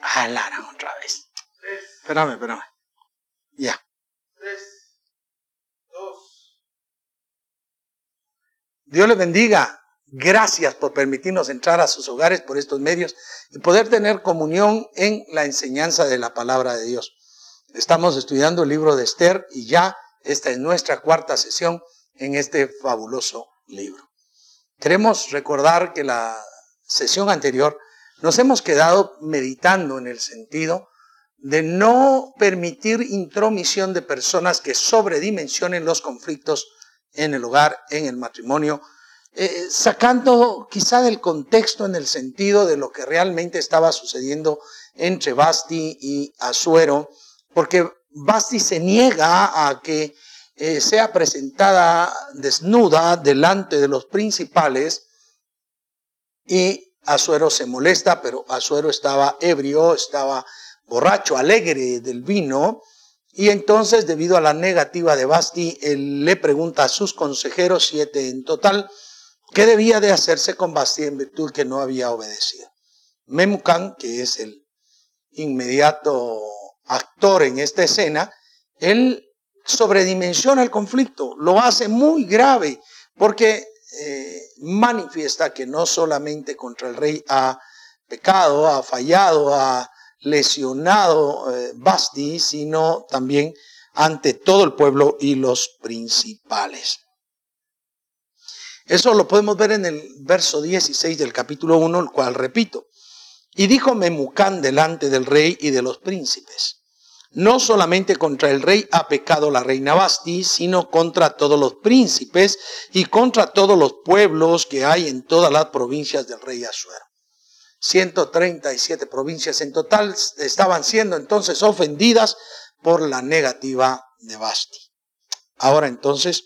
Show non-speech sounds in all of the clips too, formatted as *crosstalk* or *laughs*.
Alara otra vez. Espérame, espérame. Ya. Dios le bendiga. Gracias por permitirnos entrar a sus hogares por estos medios y poder tener comunión en la enseñanza de la palabra de Dios. Estamos estudiando el libro de Esther y ya esta es nuestra cuarta sesión en este fabuloso libro. Queremos recordar que la sesión anterior nos hemos quedado meditando en el sentido de no permitir intromisión de personas que sobredimensionen los conflictos en el hogar, en el matrimonio, eh, sacando quizá del contexto en el sentido de lo que realmente estaba sucediendo entre Basti y Azuero, porque Basti se niega a que eh, sea presentada desnuda delante de los principales y Azuero se molesta, pero Azuero estaba ebrio, estaba borracho, alegre del vino, y entonces, debido a la negativa de Basti, él le pregunta a sus consejeros, siete en total, ¿Qué debía de hacerse con Basti en virtud que no había obedecido? Memucan, que es el inmediato actor en esta escena, él sobredimensiona el conflicto, lo hace muy grave, porque eh, manifiesta que no solamente contra el rey ha pecado, ha fallado, ha lesionado eh, Basti, sino también ante todo el pueblo y los principales. Eso lo podemos ver en el verso 16 del capítulo 1, el cual repito. Y dijo Memucán delante del rey y de los príncipes. No solamente contra el rey ha pecado la reina Basti, sino contra todos los príncipes y contra todos los pueblos que hay en todas las provincias del rey Asuero. 137 provincias en total estaban siendo entonces ofendidas por la negativa de Basti. Ahora entonces,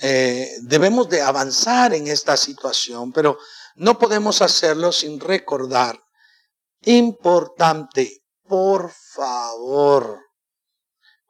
eh, debemos de avanzar en esta situación, pero no podemos hacerlo sin recordar. Importante, por favor,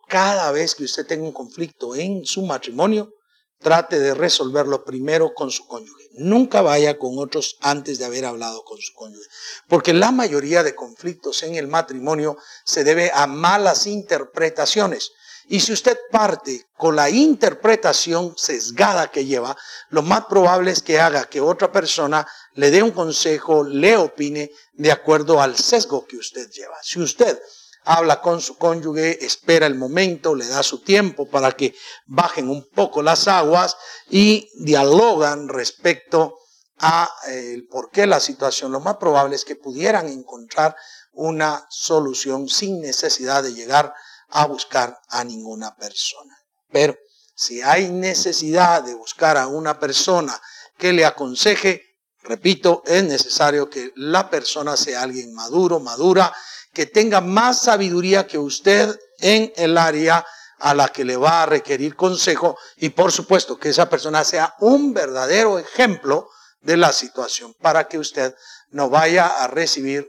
cada vez que usted tenga un conflicto en su matrimonio, trate de resolverlo primero con su cónyuge. Nunca vaya con otros antes de haber hablado con su cónyuge. Porque la mayoría de conflictos en el matrimonio se debe a malas interpretaciones. Y si usted parte con la interpretación sesgada que lleva, lo más probable es que haga que otra persona le dé un consejo, le opine de acuerdo al sesgo que usted lleva. Si usted habla con su cónyuge, espera el momento, le da su tiempo para que bajen un poco las aguas y dialogan respecto a eh, el por qué la situación, lo más probable es que pudieran encontrar una solución sin necesidad de llegar a buscar a ninguna persona. Pero si hay necesidad de buscar a una persona que le aconseje, repito, es necesario que la persona sea alguien maduro, madura, que tenga más sabiduría que usted en el área a la que le va a requerir consejo y por supuesto que esa persona sea un verdadero ejemplo de la situación para que usted no vaya a recibir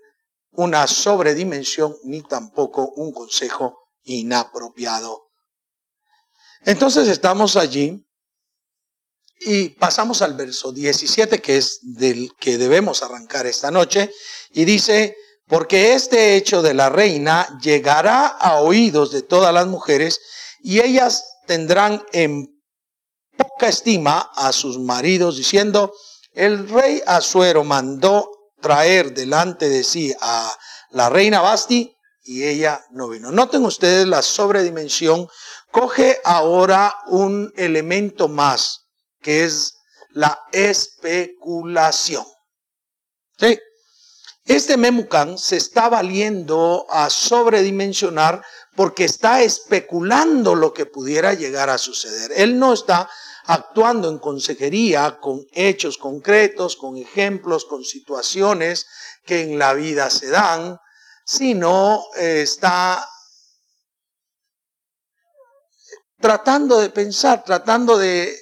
una sobredimensión ni tampoco un consejo inapropiado. Entonces estamos allí y pasamos al verso 17, que es del que debemos arrancar esta noche, y dice, porque este hecho de la reina llegará a oídos de todas las mujeres y ellas tendrán en poca estima a sus maridos, diciendo, el rey Asuero mandó traer delante de sí a la reina Basti y ella no vino. Noten ustedes la sobredimensión. Coge ahora un elemento más, que es la especulación. ¿Sí? Este Memucan se está valiendo a sobredimensionar porque está especulando lo que pudiera llegar a suceder. Él no está actuando en consejería con hechos concretos, con ejemplos, con situaciones que en la vida se dan, sino eh, está tratando de pensar, tratando de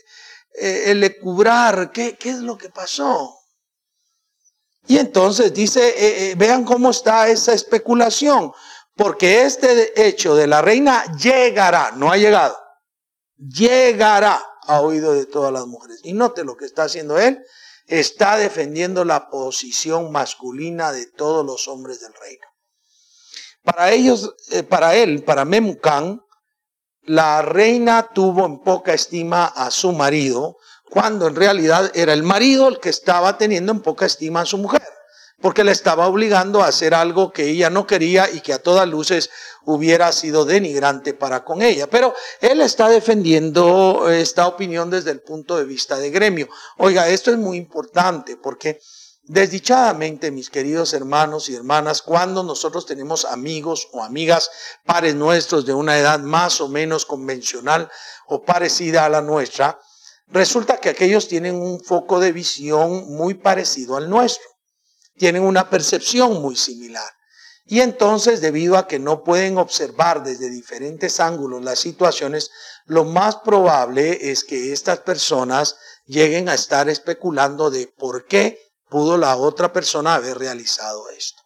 eh, elecubrar qué, qué, es lo que pasó. Y entonces dice, eh, vean cómo está esa especulación, porque este hecho de la reina llegará, no ha llegado, llegará a oído de todas las mujeres. Y note lo que está haciendo él, está defendiendo la posición masculina de todos los hombres del reino. Para ellos, eh, para él, para Memucán, la reina tuvo en poca estima a su marido, cuando en realidad era el marido el que estaba teniendo en poca estima a su mujer, porque le estaba obligando a hacer algo que ella no quería y que a todas luces hubiera sido denigrante para con ella. Pero él está defendiendo esta opinión desde el punto de vista de gremio. Oiga, esto es muy importante porque desdichadamente, mis queridos hermanos y hermanas, cuando nosotros tenemos amigos o amigas, pares nuestros de una edad más o menos convencional o parecida a la nuestra, resulta que aquellos tienen un foco de visión muy parecido al nuestro. Tienen una percepción muy similar. Y entonces, debido a que no pueden observar desde diferentes ángulos las situaciones, lo más probable es que estas personas lleguen a estar especulando de por qué pudo la otra persona haber realizado esto.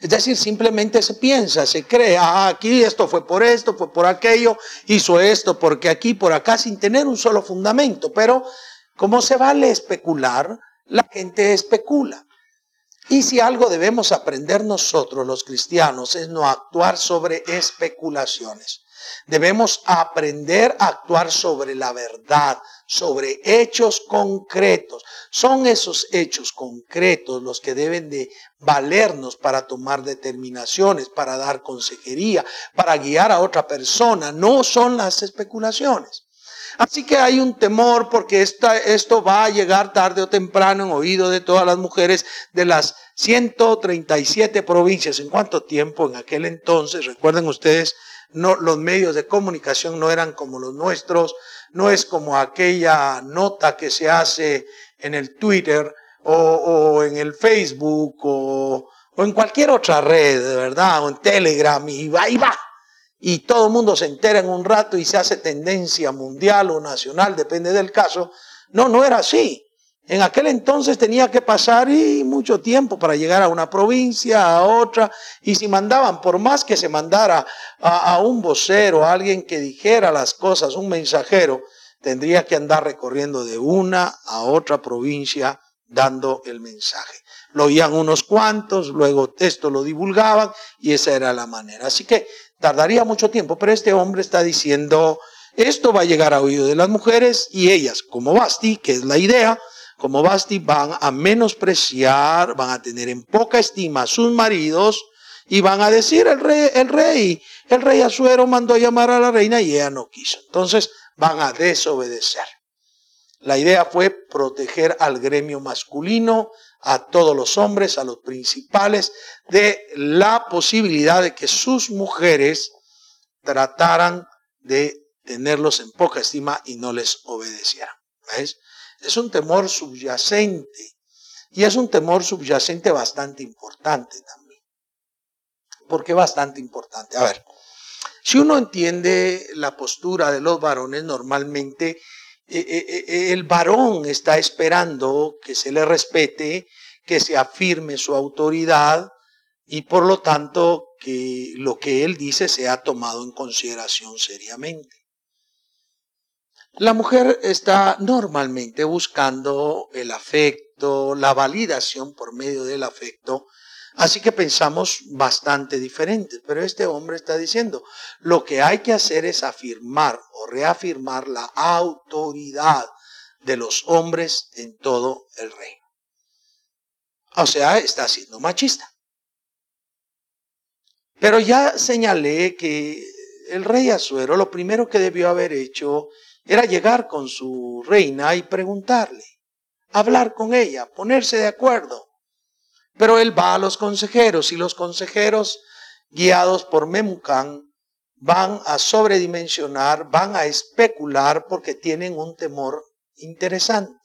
Es decir, simplemente se piensa, se cree, ah, aquí esto fue por esto, fue por aquello, hizo esto, porque aquí, por acá, sin tener un solo fundamento. Pero como se vale especular, la gente especula. Y si algo debemos aprender nosotros los cristianos es no actuar sobre especulaciones. Debemos aprender a actuar sobre la verdad, sobre hechos concretos. Son esos hechos concretos los que deben de valernos para tomar determinaciones, para dar consejería, para guiar a otra persona. No son las especulaciones. Así que hay un temor porque esto va a llegar tarde o temprano en oído de todas las mujeres de las 137 provincias. ¿En cuánto tiempo en aquel entonces? Recuerden ustedes, no, los medios de comunicación no eran como los nuestros, no es como aquella nota que se hace en el Twitter o, en el Facebook o, en cualquier otra red, ¿verdad? O en Telegram y va y va. Y todo el mundo se entera en un rato y se hace tendencia mundial o nacional, depende del caso. No, no era así. En aquel entonces tenía que pasar y mucho tiempo para llegar a una provincia, a otra, y si mandaban, por más que se mandara a, un vocero, a alguien que dijera las cosas, un mensajero, tendría que andar recorriendo de una a otra provincia dando el mensaje. Lo oían unos cuantos, luego esto lo divulgaban y esa era la manera. Así que tardaría mucho tiempo, pero este hombre está diciendo, esto va a llegar a oído de las mujeres y ellas, como Basti, que es la idea, como Basti van a menospreciar, van a tener en poca estima a sus maridos y van a decir el rey, el rey, el rey Azuero mandó llamar a la reina y ella no quiso. Entonces van a desobedecer. La idea fue proteger al gremio masculino, a todos los hombres, a los principales, de la posibilidad de que sus mujeres trataran de tenerlos en poca estima y no les obedecieran. ¿Ves? Es un temor subyacente. Y es un temor subyacente bastante importante también. ¿Por qué bastante importante? A ver, si uno entiende la postura de los varones, normalmente eh, eh, eh, el varón está esperando que se le respete, que se afirme su autoridad y por lo tanto que lo que él dice sea tomado en consideración seriamente. La mujer está normalmente buscando el afecto, la validación por medio del afecto, así que pensamos bastante diferentes, pero este hombre está diciendo, lo que hay que hacer es afirmar o reafirmar la autoridad de los hombres en todo el reino. O sea, está siendo machista. Pero ya señalé que el rey Azuero lo primero que debió haber hecho era llegar con su reina y preguntarle, hablar con ella, ponerse de acuerdo. Pero él va a los consejeros y los consejeros, guiados por Memucán, van a sobredimensionar, van a especular porque tienen un temor interesante.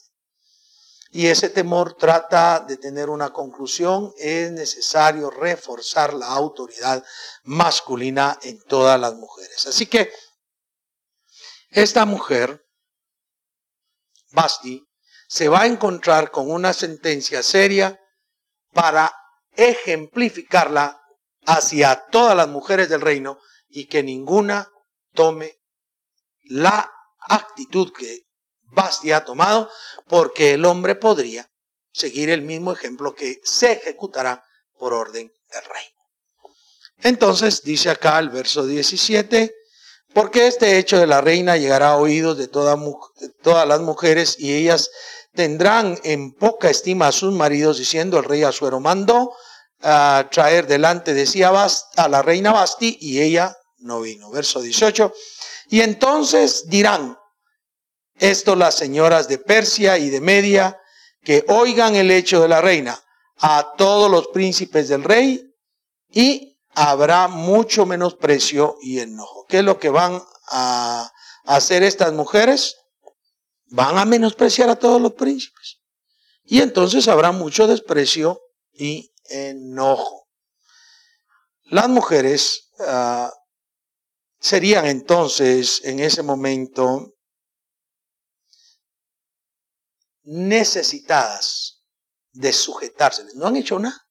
Y ese temor trata de tener una conclusión, es necesario reforzar la autoridad masculina en todas las mujeres. Así que esta mujer, Basti, se va a encontrar con una sentencia seria para ejemplificarla hacia todas las mujeres del reino y que ninguna tome la actitud que Basti ha tomado, porque el hombre podría seguir el mismo ejemplo que se ejecutará por orden del rey. Entonces dice acá el verso 17, porque este hecho de la reina llegará a oídos de, todas las mujeres y ellas tendrán en poca estima a sus maridos, diciendo el rey Asuero mandó a traer delante de sí a, a la reina Basti y ella no vino. Verso 18. Y entonces dirán, esto las señoras de Persia y de Media, que oigan el hecho de la reina a todos los príncipes del rey y habrá mucho menosprecio y enojo. ¿Qué es lo que van a hacer estas mujeres? Van a menospreciar a todos los príncipes. Y entonces habrá mucho desprecio y enojo. Las mujeres ah, serían entonces en ese momento necesitadas de sujetarse. No han hecho nada.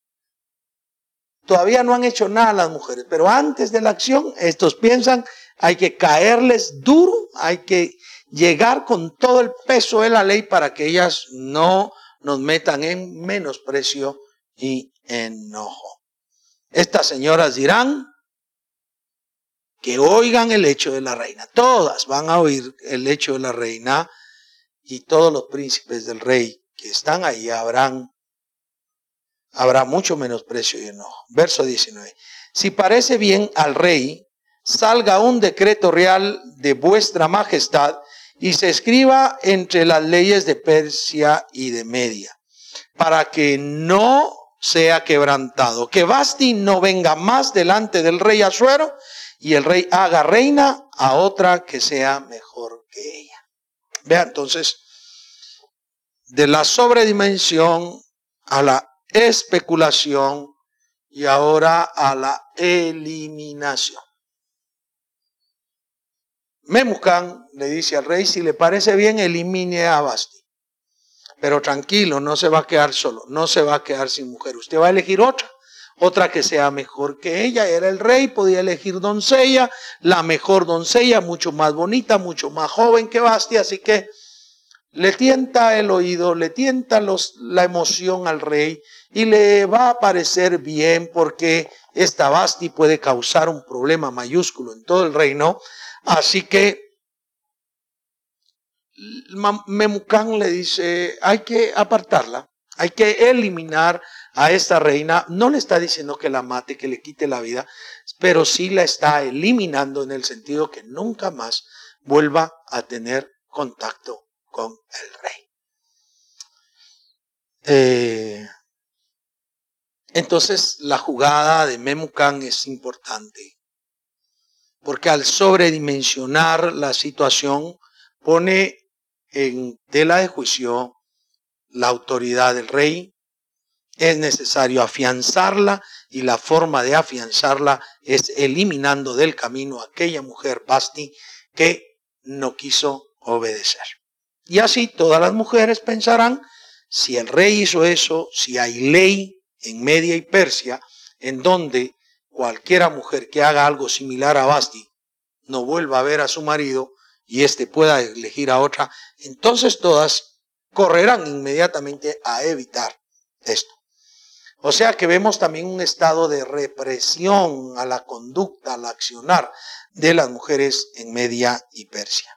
Todavía no han hecho nada las mujeres, pero antes de la acción, estos piensan, hay que caerles duro, hay que llegar con todo el peso de la ley para que ellas no nos metan en menosprecio y enojo. Estas señoras dirán que oigan el hecho de la reina. Todas van a oír el hecho de la reina y todos los príncipes del rey que están ahí habrán habrá mucho menosprecio y enojo. Verso 19. Si parece bien al rey, salga un decreto real de vuestra majestad y se escriba entre las leyes de Persia y de Media, para que no sea quebrantado, que Basti no venga más delante del rey Asuero y el rey haga reina a otra que sea mejor que ella. Vea entonces, de la sobredimensión a la especulación y ahora a la eliminación. Memucán le dice al rey, si le parece bien, elimine a Basti. Pero tranquilo, no se va a quedar solo, no se va a quedar sin mujer. Usted va a elegir otra, otra que sea mejor que ella. Era el rey, podía elegir doncella, la mejor doncella, mucho más bonita, mucho más joven que Basti, así que le tienta el oído, le tienta los, la emoción al rey y le va a parecer bien porque esta Basti puede causar un problema mayúsculo en todo el reino. Así que Memucán le dice, hay que apartarla, hay que eliminar a esta reina. No le está diciendo que la mate, que le quite la vida, pero sí la está eliminando en el sentido que nunca más vuelva a tener contacto con el rey. Eh, entonces la jugada de Memucán es importante, porque al sobredimensionar la situación pone en tela de juicio la autoridad del rey, es necesario afianzarla y la forma de afianzarla es eliminando del camino a aquella mujer Basti que no quiso obedecer. Y así todas las mujeres pensarán, si el rey hizo eso, si hay ley en Media y Persia, en donde cualquiera mujer que haga algo similar a Basti no vuelva a ver a su marido y éste pueda elegir a otra, entonces todas correrán inmediatamente a evitar esto. O sea que vemos también un estado de represión a la conducta, al accionar de las mujeres en Media y Persia.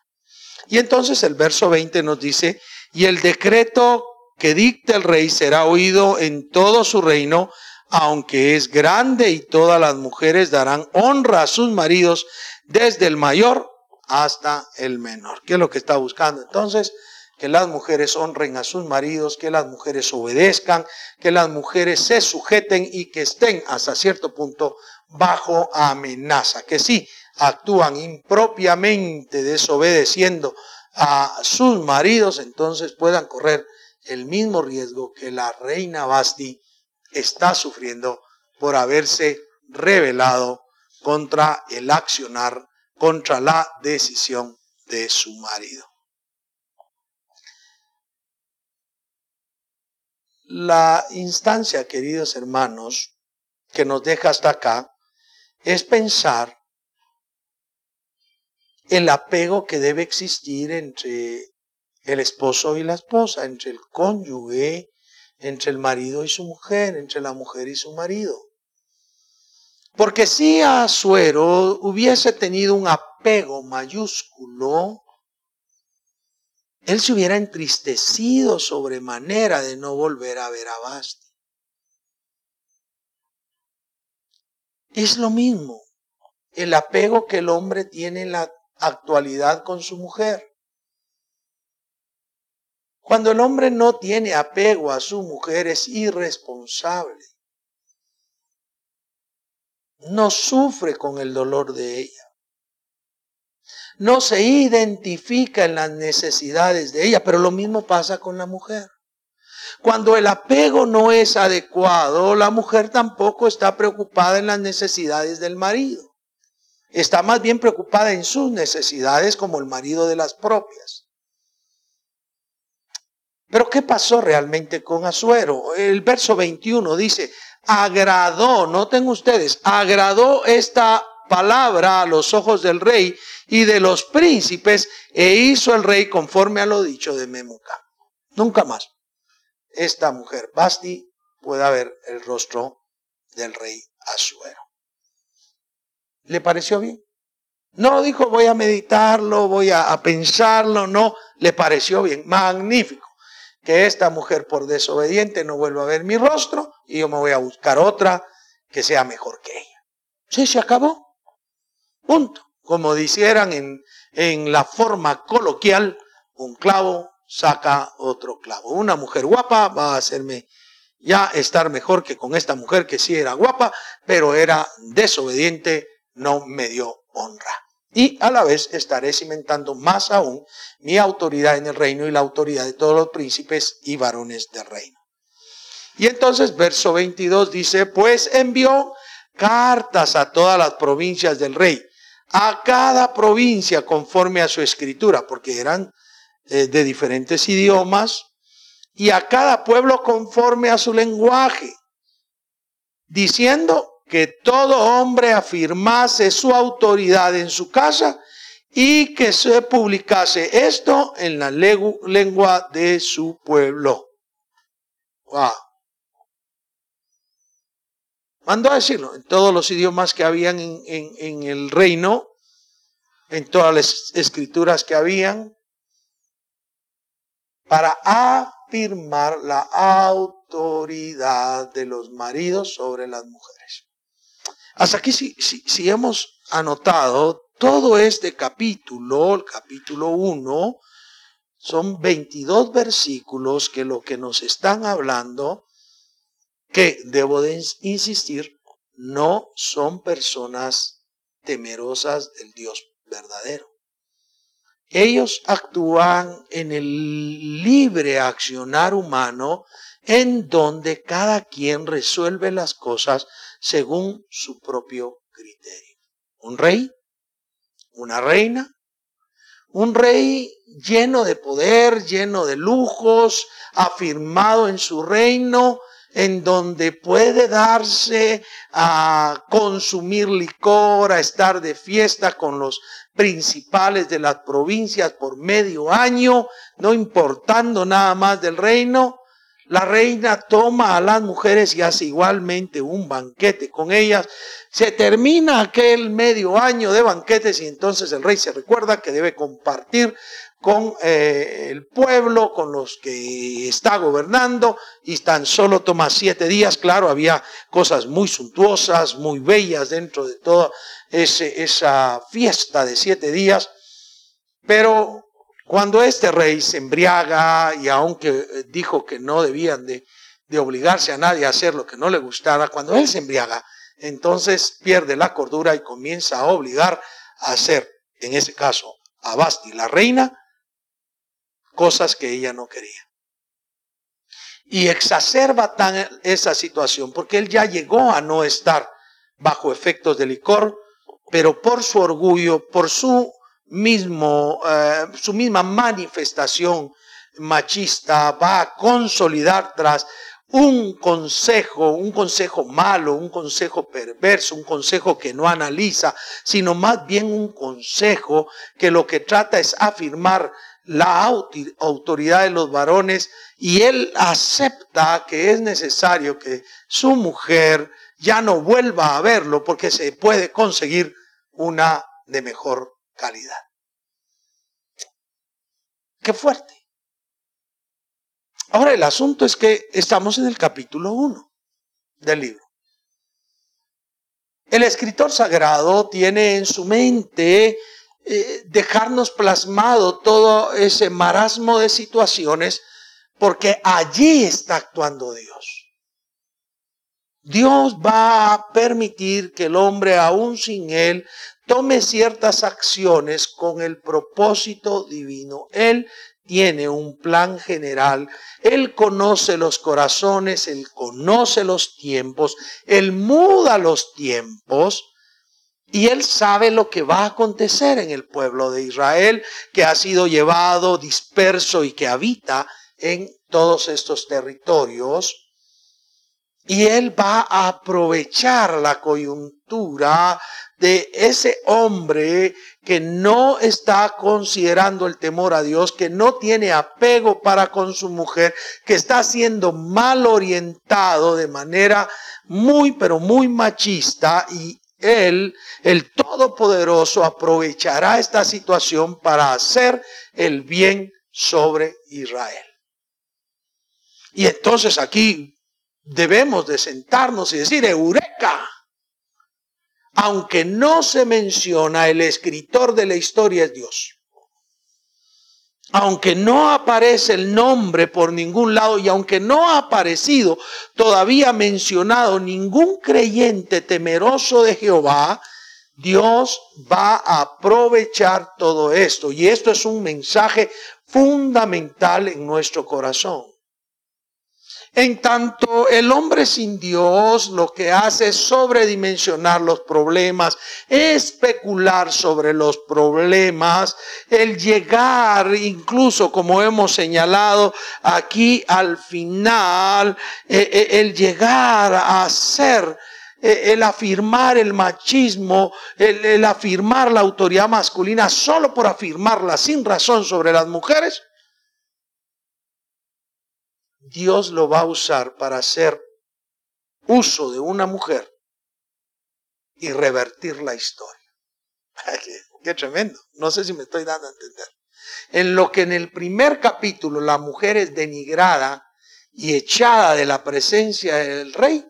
Y entonces el verso 20 nos dice, y el decreto que dicta el rey será oído en todo su reino, aunque es grande y todas las mujeres darán honra a sus maridos, desde el mayor hasta el menor. ¿Qué es lo que está buscando? Entonces, que las mujeres honren a sus maridos, que las mujeres obedezcan, que las mujeres se sujeten y que estén hasta cierto punto bajo amenaza. Que sí, actúan impropiamente desobedeciendo a sus maridos, entonces puedan correr el mismo riesgo que la reina Basti está sufriendo por haberse rebelado contra el accionar, contra la decisión de su marido. La instancia, queridos hermanos, que nos deja hasta acá es pensar el apego que debe existir entre el esposo y la esposa, entre el cónyuge, entre el marido y su mujer, entre la mujer y su marido. Porque si Azuero hubiese tenido un apego mayúsculo, él se hubiera entristecido sobremanera de no volver a ver a Basti. Es lo mismo el apego que el hombre tiene en la actualidad con su mujer. Cuando el hombre no tiene apego a su mujer es irresponsable. No sufre con el dolor de ella. No se identifica en las necesidades de ella, pero lo mismo pasa con la mujer. Cuando el apego no es adecuado, la mujer tampoco está preocupada en las necesidades del marido. Está más bien preocupada en sus necesidades como el marido de las propias. Pero ¿qué pasó realmente con Azuero? El verso 21 dice, agradó, noten ustedes, agradó esta palabra a los ojos del rey y de los príncipes e hizo el rey conforme a lo dicho de Memuca. Nunca más esta mujer, Basti, pueda ver el rostro del rey Azuero. ¿Le pareció bien? No dijo voy a meditarlo, voy a, a pensarlo, no, le pareció bien, magnífico. Que esta mujer por desobediente no vuelva a ver mi rostro y yo me voy a buscar otra que sea mejor que ella. Sí, se acabó. Punto. Como dijeran en, en la forma coloquial, un clavo saca otro clavo. Una mujer guapa va a hacerme ya estar mejor que con esta mujer que sí era guapa, pero era desobediente, no me dio honra. Y a la vez estaré cimentando más aún mi autoridad en el reino y la autoridad de todos los príncipes y varones del reino. Y entonces verso 22 dice, pues envió cartas a todas las provincias del rey, a cada provincia conforme a su escritura, porque eran eh, de diferentes idiomas, y a cada pueblo conforme a su lenguaje, diciendo que todo hombre afirmase su autoridad en su casa y que se publicase esto en la lengua de su pueblo. Wow. Mandó a decirlo en todos los idiomas que habían en, en el reino, en todas las escrituras que habían, para afirmar la autoridad de los maridos sobre las mujeres. Hasta aquí si, hemos anotado todo este capítulo, el capítulo 1, son 22 versículos que lo que nos están hablando, que debo de insistir, no son personas temerosas del Dios verdadero. Ellos actúan en el libre accionar humano en donde cada quien resuelve las cosas según su propio criterio. Un rey, una reina, un rey lleno de poder, lleno de lujos, afirmado en su reino, en donde puede darse a consumir licor, a estar de fiesta con los principales de las provincias por medio año, no importando nada más del reino. La reina toma a las mujeres y hace igualmente un banquete con ellas. Se termina aquel medio año de banquetes y entonces el rey se recuerda que debe compartir con eh, el pueblo, con los que está gobernando, y tan solo toma siete días. Claro, había cosas muy suntuosas, muy bellas dentro de toda esa fiesta de siete días, pero cuando este rey se embriaga y aunque dijo que no debían de, de obligarse a nadie a hacer lo que no le gustara, cuando él se embriaga, entonces pierde la cordura y comienza a obligar a hacer, en ese caso, a Basti, la reina, cosas que ella no quería. Y exacerba tan esa situación porque él ya llegó a no estar bajo efectos de licor, pero por su orgullo, por su mismo, eh, su misma manifestación machista, va a consolidar tras un consejo, un consejo malo, un consejo perverso, un consejo que no analiza, sino más bien un consejo que lo que trata es afirmar la autoridad de los varones y él acepta que es necesario que su mujer ya no vuelva a verlo porque se puede conseguir una de mejor calidad. Qué fuerte. Ahora el asunto es que estamos en el capítulo 1 del libro. El escritor sagrado tiene en su mente eh, dejarnos plasmado todo ese marasmo de situaciones porque allí está actuando Dios. Dios va a permitir que el hombre, aún sin él, tome ciertas acciones con el propósito divino. Él tiene un plan general, Él conoce los corazones, Él conoce los tiempos, Él muda los tiempos y Él sabe lo que va a acontecer en el pueblo de Israel que ha sido llevado disperso y que habita en todos estos territorios y él va a aprovechar la coyuntura de ese hombre que no está considerando el temor a Dios, que no tiene apego para con su mujer, que está siendo mal orientado de manera muy, pero muy machista y él, el Todopoderoso, aprovechará esta situación para hacer el bien sobre Israel. Y entonces aquí debemos de sentarnos y decir, Eureka. Aunque no se menciona, el escritor de la historia es Dios. Aunque no aparece el nombre por ningún lado y aunque no ha aparecido todavía mencionado ningún creyente temeroso de Jehová, Dios va a aprovechar todo esto. Y esto es un mensaje fundamental en nuestro corazón. En tanto, el hombre sin Dios lo que hace es sobredimensionar los problemas, especular sobre los problemas, el llegar, incluso como hemos señalado aquí al final, eh, eh, el llegar a ser eh, el afirmar el machismo, el, el, afirmar la autoridad masculina solo por afirmarla sin razón sobre las mujeres, Dios lo va a usar para hacer uso de una mujer y revertir la historia. *laughs* qué, tremendo. No sé si me estoy dando a entender. En lo que en el primer capítulo la mujer es denigrada y echada de la presencia del rey,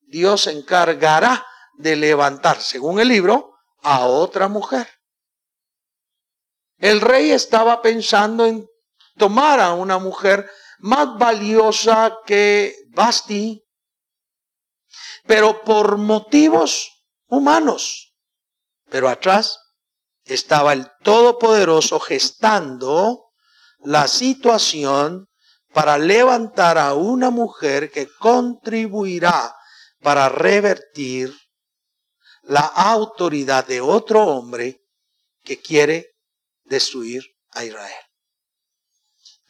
Dios se encargará de levantar, según el libro, a otra mujer. El rey estaba pensando en tomar a una mujer más valiosa que Basti, pero por motivos humanos. Pero atrás estaba el Todopoderoso gestando la situación para levantar a una mujer que contribuirá para revertir la autoridad de otro hombre que quiere destruir a Israel.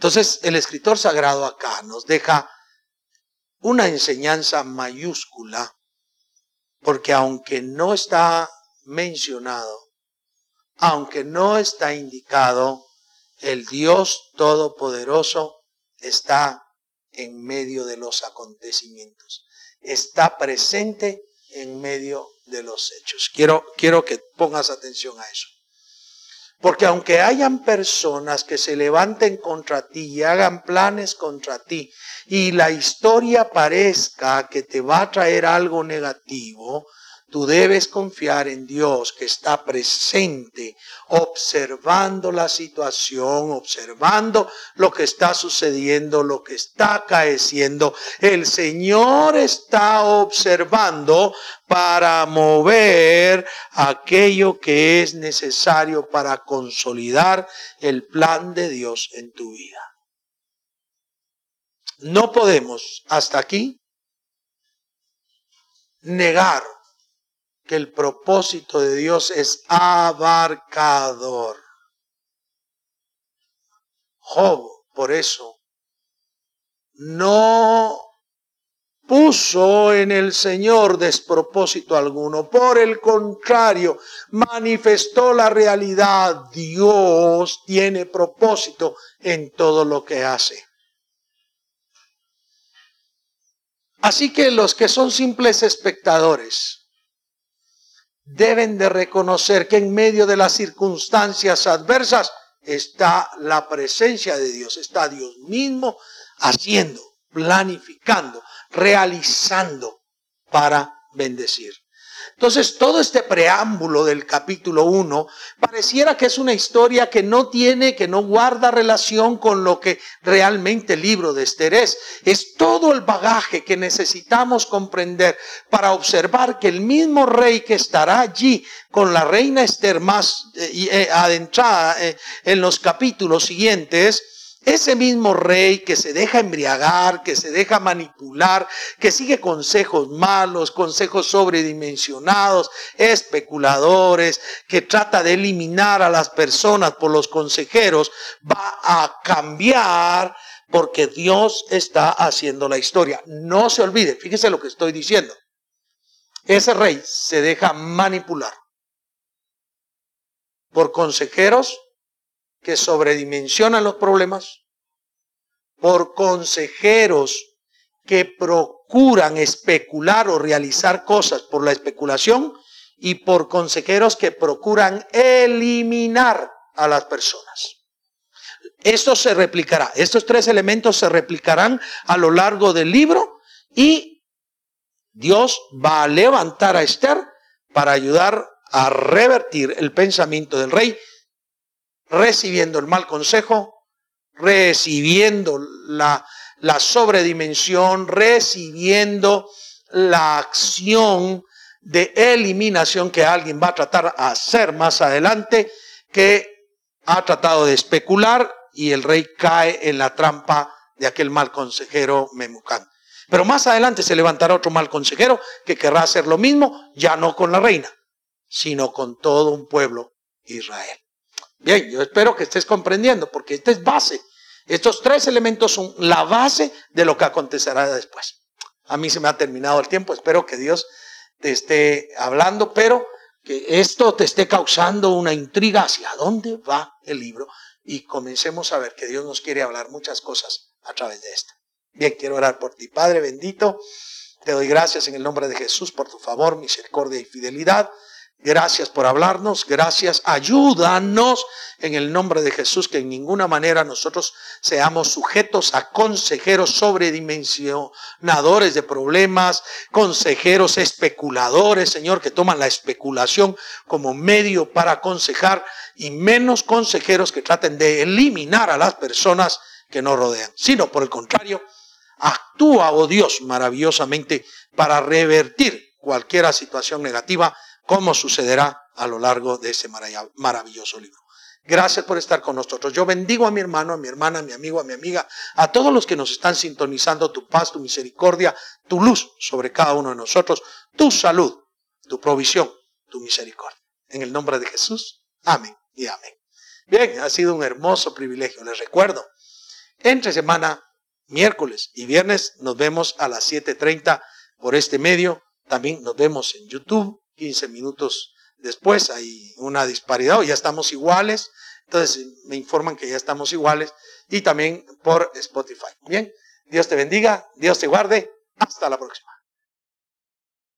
Entonces, el escritor sagrado acá nos deja una enseñanza mayúscula, porque aunque no está mencionado, aunque no está indicado, el Dios Todopoderoso está en medio de los acontecimientos, está presente en medio de los hechos. Quiero, quiero que pongas atención a eso. Porque aunque hayan personas que se levanten contra ti y hagan planes contra ti y la historia parezca que te va a traer algo negativo, Tú debes confiar en Dios que está presente, observando la situación, observando lo que está sucediendo, lo que está acaeciendo. El Señor está observando para mover aquello que es necesario para consolidar el plan de Dios en tu vida. No podemos hasta aquí negar que el propósito de Dios es abarcador. Job, por eso, no puso en el Señor despropósito alguno. Por el contrario, manifestó la realidad. Dios tiene propósito en todo lo que hace. Así que los que son simples espectadores deben de reconocer que en medio de las circunstancias adversas está la presencia de Dios, está Dios mismo haciendo, planificando, realizando para bendecir. Entonces, todo este preámbulo del capítulo 1 pareciera que es una historia que no tiene, que no guarda relación con lo que realmente el libro de Esther es. Es todo el bagaje que necesitamos comprender para observar que el mismo rey que estará allí con la reina Esther más eh, eh, adentrada eh, en los capítulos siguientes, ese mismo rey que se deja embriagar, que se deja manipular, que sigue consejos malos, consejos sobredimensionados, especuladores, que trata de eliminar a las personas por los consejeros, va a cambiar porque Dios está haciendo la historia. No se olvide, fíjese lo que estoy diciendo. Ese rey se deja manipular por consejeros que sobredimensionan los problemas, por consejeros que procuran especular o realizar cosas por la especulación y por consejeros que procuran eliminar a las personas. Esto se replicará, estos tres elementos se replicarán a lo largo del libro y Dios va a levantar a Esther para ayudar a revertir el pensamiento del rey recibiendo el mal consejo, recibiendo la, sobredimensión, recibiendo la acción de eliminación que alguien va a tratar a hacer más adelante, que ha tratado de especular y el rey cae en la trampa de aquel mal consejero Memucán. Pero más adelante se levantará otro mal consejero que querrá hacer lo mismo, ya no con la reina, sino con todo un pueblo Israel. Bien, yo espero que estés comprendiendo, porque esta es base. Estos tres elementos son la base de lo que acontecerá después. A mí se me ha terminado el tiempo, espero que Dios te esté hablando, pero que esto te esté causando una intriga hacia dónde va el libro y comencemos a ver que Dios nos quiere hablar muchas cosas a través de esto. Bien, quiero orar por ti, Padre bendito. Te doy gracias en el nombre de Jesús por tu favor, misericordia y fidelidad. Gracias por hablarnos, gracias, ayúdanos en el nombre de Jesús, que en ninguna manera nosotros seamos sujetos a consejeros sobredimensionadores de problemas, consejeros especuladores, Señor, que toman la especulación como medio para aconsejar y menos consejeros que traten de eliminar a las personas que nos rodean, sino por el contrario, actúa, oh Dios, maravillosamente para revertir cualquier situación negativa cómo sucederá a lo largo de ese maravilloso libro. Gracias por estar con nosotros. Yo bendigo a mi hermano, a mi hermana, a mi amigo, a mi amiga, a todos los que nos están sintonizando, tu paz, tu misericordia, tu luz sobre cada uno de nosotros, tu salud, tu provisión, tu misericordia. En el nombre de Jesús, amén y amén. Bien, ha sido un hermoso privilegio. Les recuerdo, entre semana, miércoles y viernes, nos vemos a las 7.30 por este medio. También nos vemos en YouTube 15 minutos después hay una disparidad o ya estamos iguales. Entonces me informan que ya estamos iguales y también por Spotify. Bien, Dios te bendiga, Dios te guarde. Hasta la próxima.